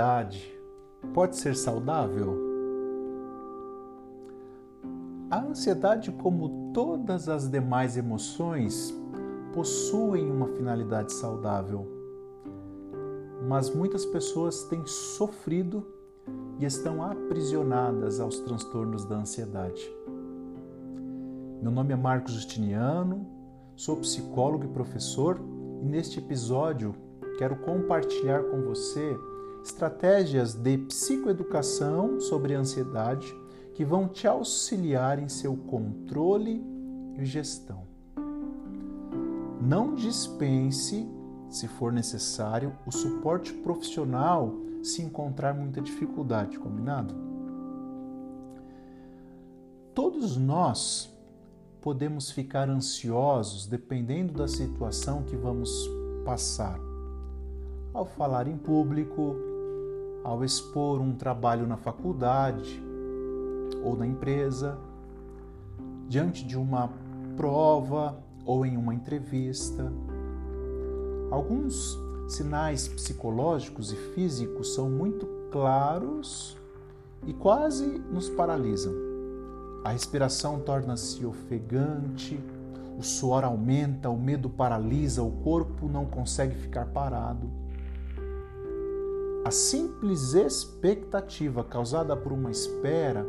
ansiedade pode ser saudável? A ansiedade, como todas as demais emoções, possuem uma finalidade saudável. Mas muitas pessoas têm sofrido e estão aprisionadas aos transtornos da ansiedade. Meu nome é Marcos Justiniano, sou psicólogo e professor, e neste episódio quero compartilhar com você estratégias de psicoeducação sobre ansiedade que vão te auxiliar em seu controle e gestão. Não dispense, se for necessário, o suporte profissional se encontrar muita dificuldade, combinado? Todos nós podemos ficar ansiosos dependendo da situação que vamos passar ao falar em público, ao expor um trabalho na faculdade ou na empresa, diante de uma prova ou em uma entrevista. Alguns sinais psicológicos e físicos são muito claros e quase nos paralisam. A respiração torna-se ofegante, o suor aumenta, o medo paralisa, o corpo não consegue ficar parado. A simples expectativa causada por uma espera,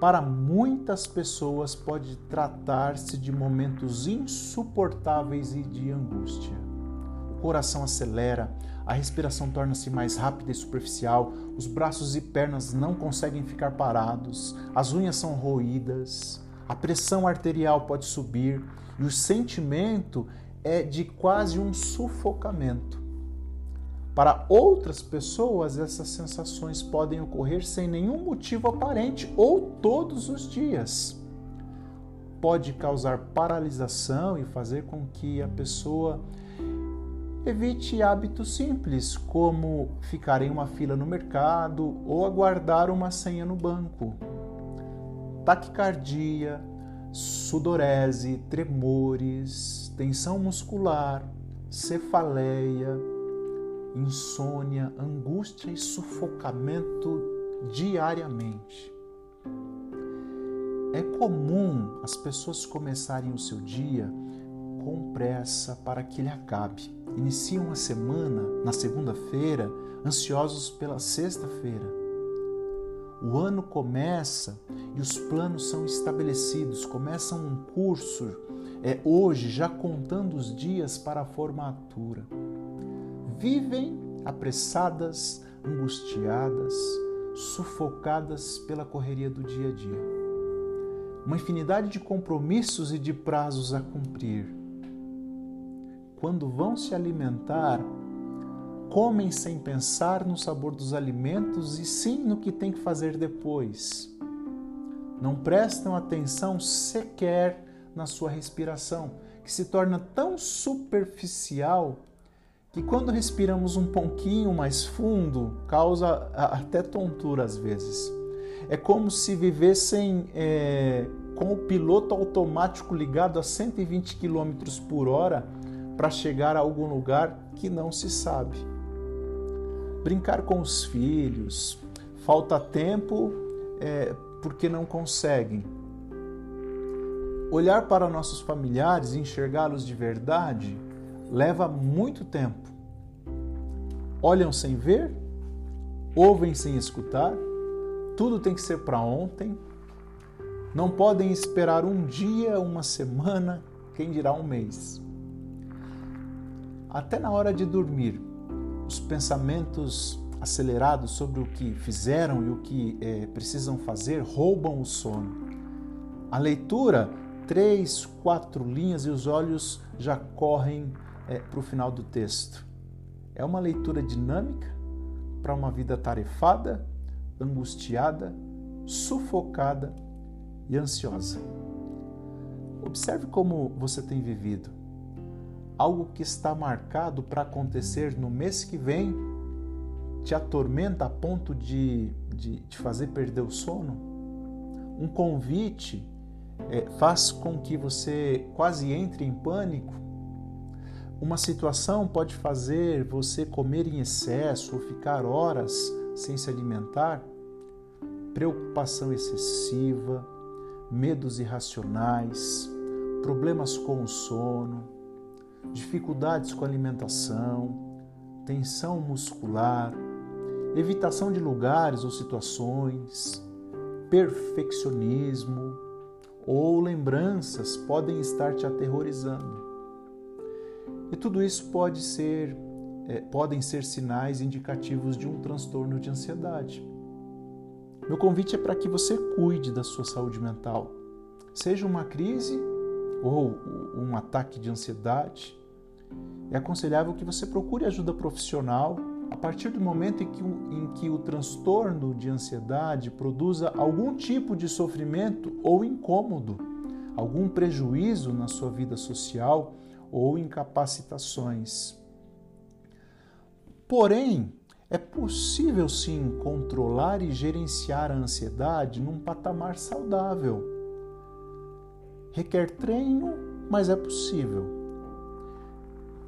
para muitas pessoas pode tratar-se de momentos insuportáveis e de angústia. O coração acelera, a respiração torna-se mais rápida e superficial, os braços e pernas não conseguem ficar parados, as unhas são roídas, a pressão arterial pode subir e o sentimento é de quase um sufocamento. Para outras pessoas, essas sensações podem ocorrer sem nenhum motivo aparente ou todos os dias. Pode causar paralisação e fazer com que a pessoa evite hábitos simples, como ficar em uma fila no mercado ou aguardar uma senha no banco. Taquicardia, sudorese, tremores, tensão muscular, cefaleia, insônia, angústia e sufocamento diariamente. É comum as pessoas começarem o seu dia com pressa para que ele acabe. Iniciam a semana na segunda-feira, ansiosos pela sexta-feira. O ano começa e os planos são estabelecidos, começam um curso, é hoje já contando os dias para a formatura vivem apressadas, angustiadas, sufocadas pela correria do dia a dia. Uma infinidade de compromissos e de prazos a cumprir. Quando vão se alimentar, comem sem pensar no sabor dos alimentos e sim no que tem que fazer depois. Não prestam atenção sequer na sua respiração, que se torna tão superficial que quando respiramos um pouquinho mais fundo, causa até tontura às vezes. É como se vivessem é, com o piloto automático ligado a 120 km por hora para chegar a algum lugar que não se sabe. Brincar com os filhos, falta tempo é, porque não conseguem. Olhar para nossos familiares e enxergá-los de verdade leva muito tempo. Olham sem ver, ouvem sem escutar, tudo tem que ser para ontem. Não podem esperar um dia, uma semana, quem dirá um mês. Até na hora de dormir, os pensamentos acelerados sobre o que fizeram e o que é, precisam fazer roubam o sono. A leitura, três, quatro linhas e os olhos já correm é, para o final do texto. É uma leitura dinâmica para uma vida tarefada, angustiada, sufocada e ansiosa. Observe como você tem vivido. Algo que está marcado para acontecer no mês que vem te atormenta a ponto de, de, fazer perder o sono? Um convite é, faz com que você quase entre em pânico Uma situação pode fazer você comer em excesso ou ficar horas sem se alimentar. Preocupação excessiva, medos irracionais, problemas com o sono, dificuldades com a alimentação, tensão muscular, evitação de lugares ou situações, perfeccionismo ou lembranças podem estar te aterrorizando. E tudo isso pode ser, é, podem ser sinais indicativos de um transtorno de ansiedade. Meu convite é para que você cuide da sua saúde mental, seja uma crise ou um ataque de ansiedade. É aconselhável que você procure ajuda profissional a partir do momento em que, em que o transtorno de ansiedade produza algum tipo de sofrimento ou incômodo, algum prejuízo na sua vida social ou incapacitações. Porém, é possível sim controlar e gerenciar a ansiedade num patamar saudável. Requer treino, mas é possível.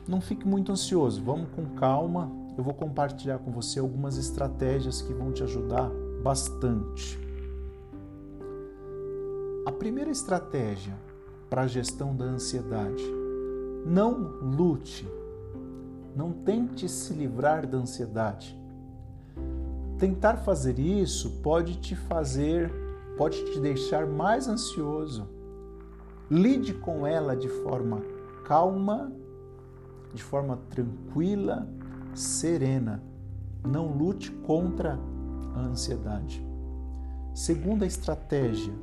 Não fique muito ansioso, vamos com calma. Eu vou compartilhar com você algumas estratégias que vão te ajudar bastante. A primeira estratégia para a gestão da ansiedade não lute, não tente se livrar da ansiedade. Tentar fazer isso pode te fazer, pode te deixar mais ansioso. Lide com ela de forma calma, de forma tranquila, serena. Não lute contra a ansiedade. Segunda estratégia: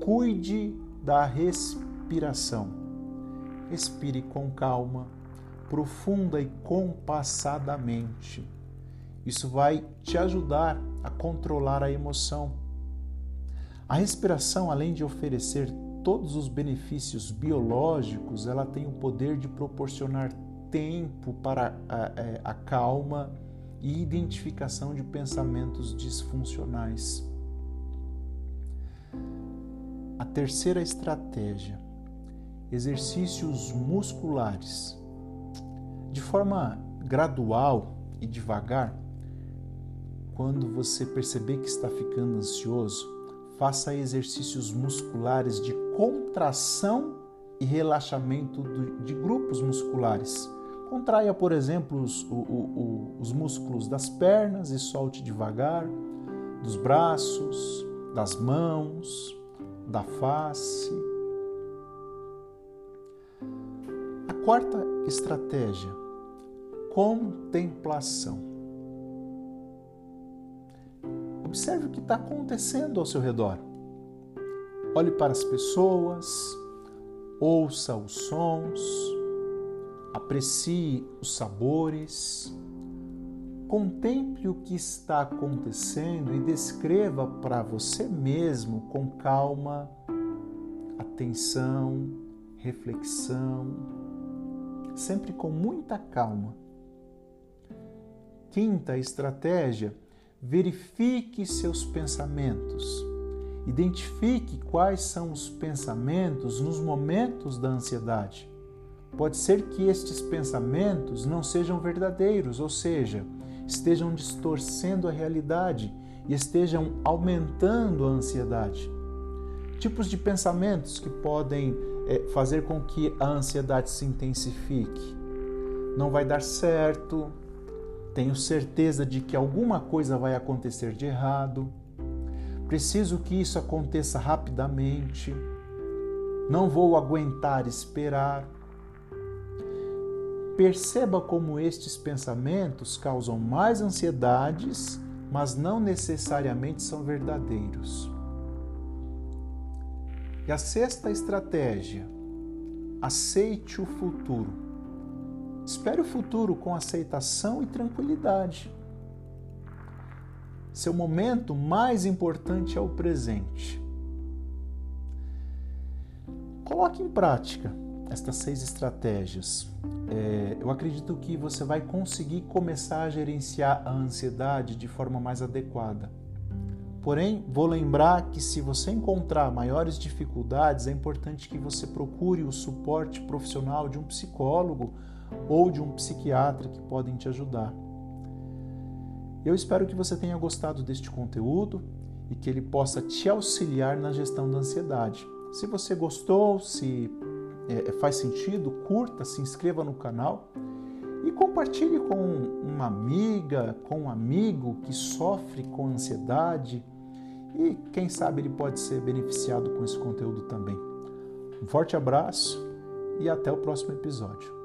cuide da respiração. Respire com calma, profunda e compassadamente. Isso vai te ajudar a controlar a emoção. A respiração, além de oferecer todos os benefícios biológicos, ela tem o poder de proporcionar tempo para a, a, é, a calma e identificação de pensamentos disfuncionais. A terceira estratégia exercícios musculares. De forma gradual e devagar, quando você perceber que está ficando ansioso, faça exercícios musculares de contração e relaxamento de grupos musculares. Contraia, por exemplo, os, o, o, os músculos das pernas e solte devagar, dos braços, das mãos, da face Quarta estratégia: contemplação. Observe o que está acontecendo ao seu redor. Olhe para as pessoas, ouça os sons, aprecie os sabores, contemple o que está acontecendo e descreva para você mesmo com calma, atenção, reflexão sempre com muita calma. Quinta estratégia: verifique seus pensamentos. Identifique quais são os pensamentos nos momentos da ansiedade. Pode ser que estes pensamentos não sejam verdadeiros, ou seja, estejam distorcendo a realidade e estejam aumentando a ansiedade. Tipos de pensamentos que podem fazer com que a ansiedade se intensifique. Não vai dar certo, tenho certeza de que alguma coisa vai acontecer de errado, preciso que isso aconteça rapidamente, não vou aguentar esperar. Perceba como estes pensamentos causam mais ansiedades, mas não necessariamente são verdadeiros. E a sexta estratégia: aceite o futuro. Espere o futuro com aceitação e tranquilidade. Seu momento mais importante é o presente. Coloque em prática estas seis estratégias. É, eu acredito que você vai conseguir começar a gerenciar a ansiedade de forma mais adequada. Porém, vou lembrar que se você encontrar maiores dificuldades, é importante que você procure o suporte profissional de um psicólogo ou de um psiquiatra que podem te ajudar. Eu espero que você tenha gostado deste conteúdo e que ele possa te auxiliar na gestão da ansiedade. Se você gostou, se é, faz sentido, curta, se inscreva no canal e compartilhe com uma amiga, com um amigo que sofre com ansiedade e quem sabe ele pode ser beneficiado com esse conteúdo também. Um forte abraço e até o próximo episódio.